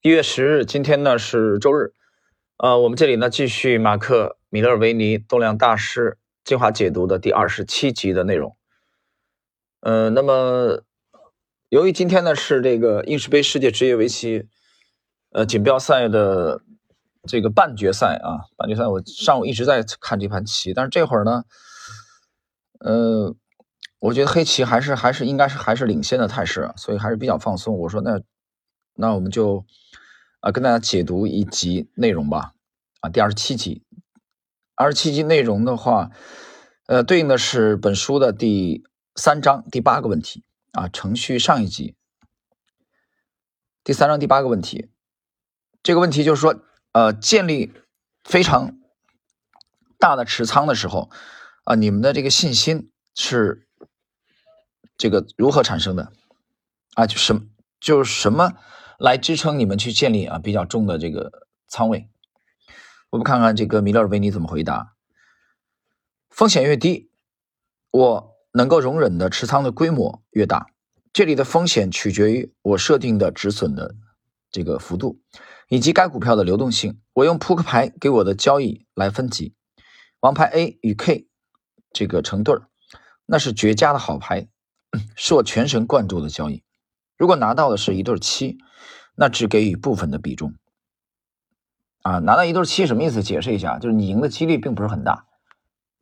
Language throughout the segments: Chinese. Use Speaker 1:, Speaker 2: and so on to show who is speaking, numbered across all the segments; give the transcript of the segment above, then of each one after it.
Speaker 1: 一月十日，今天呢是周日，呃，我们这里呢继续马克·米勒维尼动量大师精华解读的第二十七集的内容。呃，那么由于今天呢是这个英式杯世界职业围棋呃锦标赛的这个半决赛啊，半决赛我上午一直在看这盘棋，但是这会儿呢，呃，我觉得黑棋还是还是应该是还是领先的态势，所以还是比较放松。我说那那我们就。啊，跟大家解读一集内容吧。啊，第二十七集，二十七集内容的话，呃，对应的是本书的第三章第八个问题啊，程序上一集，第三章第八个问题，这个问题就是说，呃，建立非常大的持仓的时候，啊，你们的这个信心是这个如何产生的？啊，就什就是什么？来支撑你们去建立啊比较重的这个仓位，我们看看这个米勒尔维尼怎么回答。风险越低，我能够容忍的持仓的规模越大。这里的风险取决于我设定的止损的这个幅度，以及该股票的流动性。我用扑克牌给我的交易来分级，王牌 A 与 K 这个成对儿，那是绝佳的好牌，是我全神贯注的交易。如果拿到的是一对七。那只给予部分的比重，啊，拿到一对七什么意思？解释一下，就是你赢的几率并不是很大，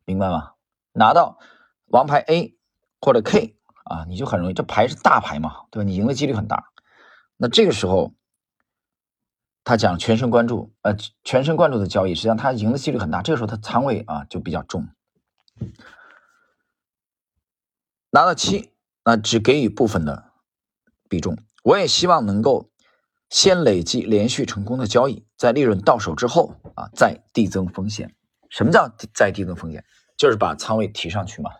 Speaker 1: 明白吗？拿到王牌 A 或者 K 啊，你就很容易，这牌是大牌嘛，对吧？你赢的几率很大。那这个时候，他讲全神贯注，呃，全神贯注的交易，实际上他赢的几率很大。这个时候他仓位啊就比较重，拿到七，那只给予部分的比重。我也希望能够。先累计连续成功的交易，在利润到手之后啊，再递增风险。什么叫再递增风险？就是把仓位提上去嘛，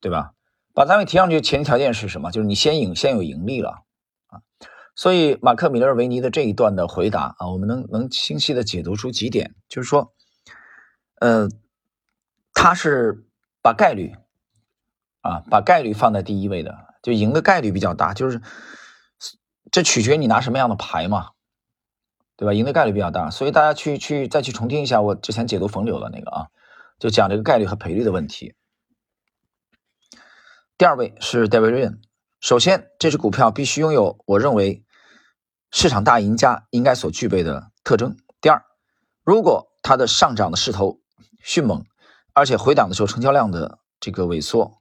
Speaker 1: 对吧？把仓位提上去，前提条件是什么？就是你先赢，先有盈利了啊。所以马克·米勒维尼的这一段的回答啊，我们能能清晰的解读出几点，就是说，呃，他是把概率啊，把概率放在第一位的，就赢的概率比较大，就是。这取决于你拿什么样的牌嘛，对吧？赢的概率比较大，所以大家去去再去重听一下我之前解读冯柳的那个啊，就讲这个概率和赔率的问题。第二位是 David Ryan，首先这只股票必须拥有我认为市场大赢家应该所具备的特征。第二，如果它的上涨的势头迅猛，而且回档的时候成交量的这个萎缩。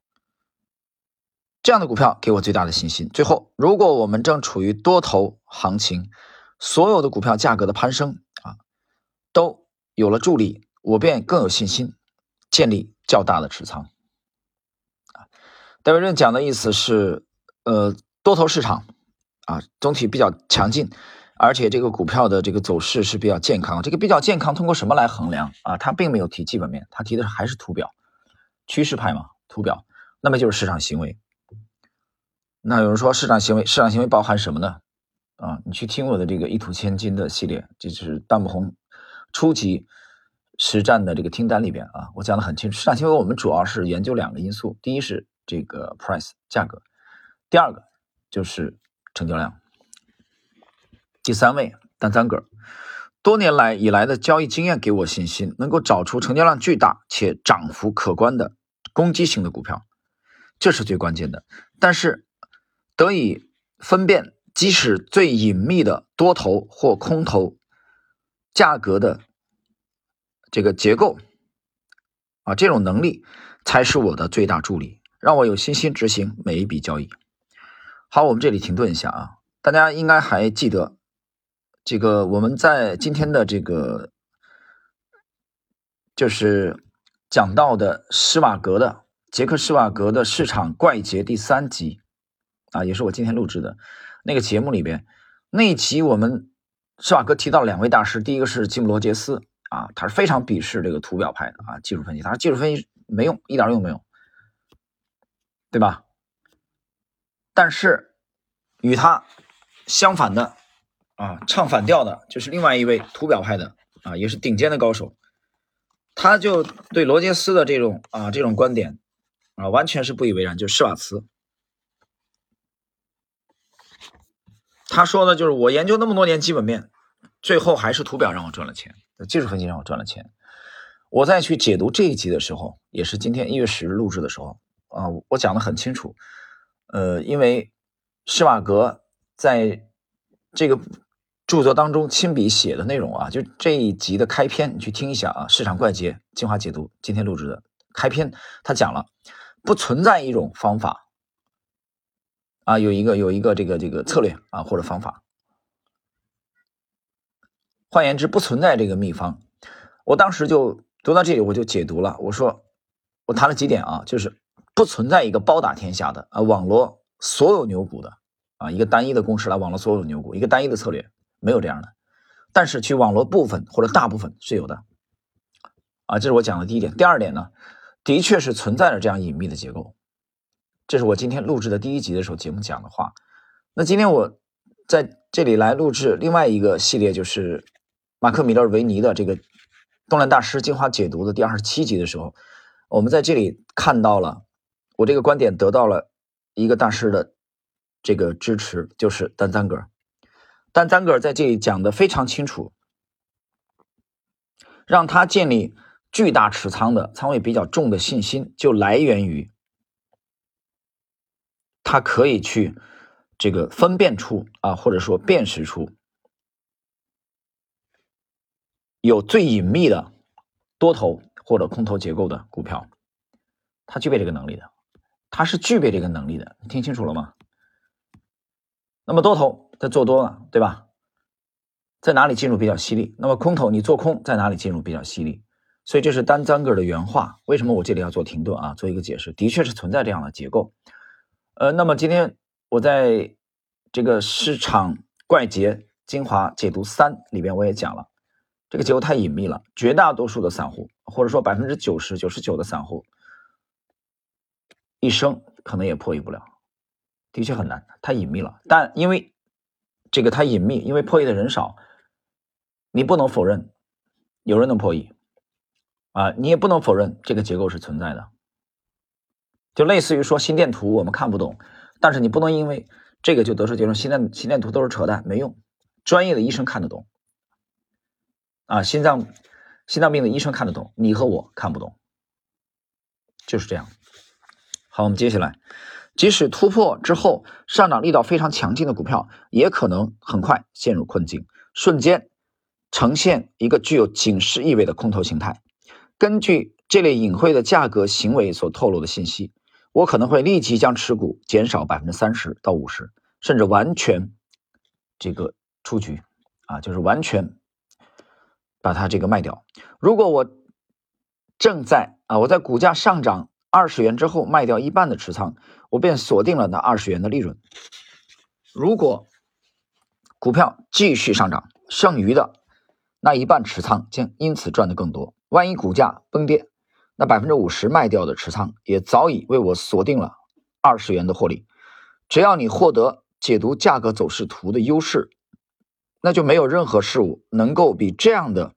Speaker 1: 这样的股票给我最大的信心。最后，如果我们正处于多头行情，所有的股票价格的攀升啊，都有了助力，我便更有信心建立较大的持仓。啊，戴维润讲的意思是，呃，多头市场啊，总体比较强劲，而且这个股票的这个走势是比较健康。这个比较健康，通过什么来衡量啊？他并没有提基本面，他提的还是图表，趋势派嘛，图表，那么就是市场行为。那有人说市场行为，市场行为包含什么呢？啊，你去听我的这个一吐千金的系列，这是弹幕红初级实战的这个听单里边啊，我讲的很清楚。市场行为我们主要是研究两个因素，第一是这个 price 价格，第二个就是成交量。第三位单三个，多年来以来的交易经验给我信心，能够找出成交量巨大且涨幅可观的攻击型的股票，这是最关键的。但是。得以分辨，即使最隐秘的多头或空头价格的这个结构啊，这种能力才是我的最大助力，让我有信心执行每一笔交易。好，我们这里停顿一下啊，大家应该还记得这个我们在今天的这个就是讲到的施瓦格的杰克施瓦格的市场怪杰第三集。啊，也是我今天录制的那个节目里边那一集，我们施瓦格提到两位大师，第一个是吉姆罗杰斯啊，他是非常鄙视这个图表派的啊，技术分析，他说技术分析没用，一点用没有，对吧？但是与他相反的啊，唱反调的就是另外一位图表派的啊，也是顶尖的高手，他就对罗杰斯的这种啊这种观点啊，完全是不以为然，就是施瓦茨。他说的就是我研究那么多年基本面，最后还是图表让我赚了钱，技术分析让我赚了钱。我再去解读这一集的时候，也是今天一月十日录制的时候啊，我讲的很清楚。呃，因为施瓦格在这个著作当中亲笔写的内容啊，就这一集的开篇，你去听一下啊，《市场怪杰精华解读》今天录制的开篇，他讲了不存在一种方法啊，有一个有一个这个这个策略啊或者方法，换言之，不存在这个秘方。我当时就。读到这里，我就解读了。我说，我谈了几点啊，就是不存在一个包打天下的啊，网罗所有牛股的啊，一个单一的公式来网络所有牛股，一个单一的策略没有这样的。但是去网络部分或者大部分是有的啊，这是我讲的第一点。第二点呢，的确是存在着这样隐秘的结构。这是我今天录制的第一集的时候节目讲的话。那今天我在这里来录制另外一个系列，就是马克·米勒维尼的这个。动量大师精华解读的第二十七集的时候，我们在这里看到了我这个观点得到了一个大师的这个支持，就是丹赞格尔。丹赞格尔在这里讲的非常清楚，让他建立巨大持仓的仓位比较重的信心，就来源于它可以去这个分辨出啊，或者说辨识出。有最隐秘的多头或者空头结构的股票，它具备这个能力的，它是具备这个能力的，你听清楚了吗？那么多头在做多了，对吧？在哪里进入比较犀利？那么空头你做空在哪里进入比较犀利？所以这是丹赞格尔的原话。为什么我这里要做停顿啊？做一个解释，的确是存在这样的结构。呃，那么今天我在这个市场怪杰精华解读三里边我也讲了。这个结构太隐秘了，绝大多数的散户，或者说百分之九十九十九的散户，一生可能也破译不了，的确很难，太隐秘了。但因为这个太隐秘，因为破译的人少，你不能否认有人能破译啊，你也不能否认这个结构是存在的。就类似于说心电图我们看不懂，但是你不能因为这个就得出结论，心电心电图都是扯淡，没用，专业的医生看得懂。啊，心脏心脏病的医生看得懂，你和我看不懂，就是这样。好，我们接下来，即使突破之后上涨力道非常强劲的股票，也可能很快陷入困境，瞬间呈现一个具有警示意味的空头形态。根据这类隐晦的价格行为所透露的信息，我可能会立即将持股减少百分之三十到五十，甚至完全这个出局啊，就是完全。把它这个卖掉。如果我正在啊，我在股价上涨二十元之后卖掉一半的持仓，我便锁定了那二十元的利润。如果股票继续上涨，剩余的那一半持仓将因此赚得更多。万一股价崩跌，那百分之五十卖掉的持仓也早已为我锁定了二十元的获利。只要你获得解读价格走势图的优势。那就没有任何事物能够比这样的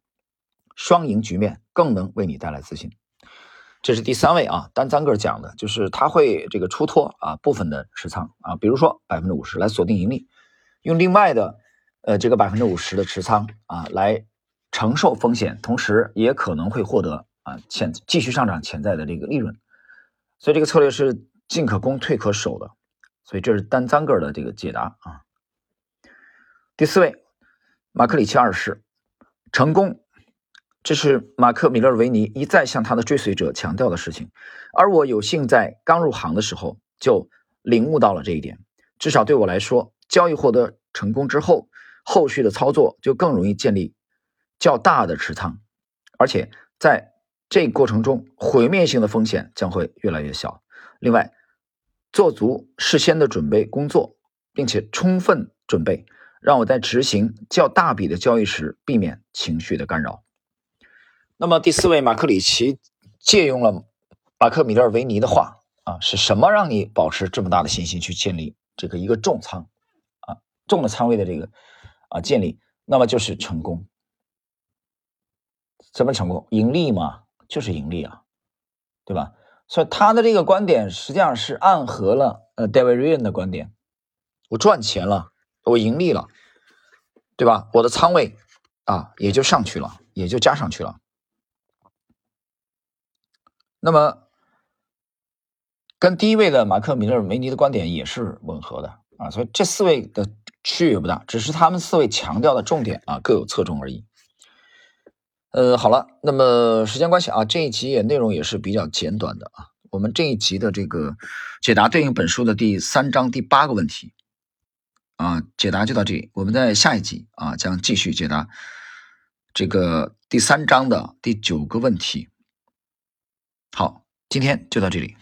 Speaker 1: 双赢局面更能为你带来自信。这是第三位啊，丹赞格尔讲的，就是他会这个出脱啊部分的持仓啊，比如说百分之五十来锁定盈利，用另外的呃这个百分之五十的持仓啊来承受风险，同时也可能会获得啊潜继续上涨潜在的这个利润。所以这个策略是进可攻退可守的。所以这是丹赞格尔的这个解答啊。第四位。马克里奇二世成功，这是马克·米勒维尼一再向他的追随者强调的事情，而我有幸在刚入行的时候就领悟到了这一点。至少对我来说，交易获得成功之后，后续的操作就更容易建立较大的持仓，而且在这过程中，毁灭性的风险将会越来越小。另外，做足事先的准备工作，并且充分准备。让我在执行较大笔的交易时避免情绪的干扰。那么第四位马克里奇借用了马克米勒维尼的话啊，是什么让你保持这么大的信心去建立这个一个重仓啊重的仓位的这个啊建立？那么就是成功。怎么成功？盈利嘛，就是盈利啊，对吧？所以他的这个观点实际上是暗合了呃 David Ryan 的观点，我赚钱了。我盈利了，对吧？我的仓位啊也就上去了，也就加上去了。那么跟第一位的马克·米勒梅尼的观点也是吻合的啊，所以这四位的区别不大，只是他们四位强调的重点啊各有侧重而已。呃，好了，那么时间关系啊，这一集也内容也是比较简短的啊。我们这一集的这个解答对应本书的第三章第八个问题啊，解答就到这里。我们在下一集啊将继续解答这个第三章的第九个问题。好，今天就到这里。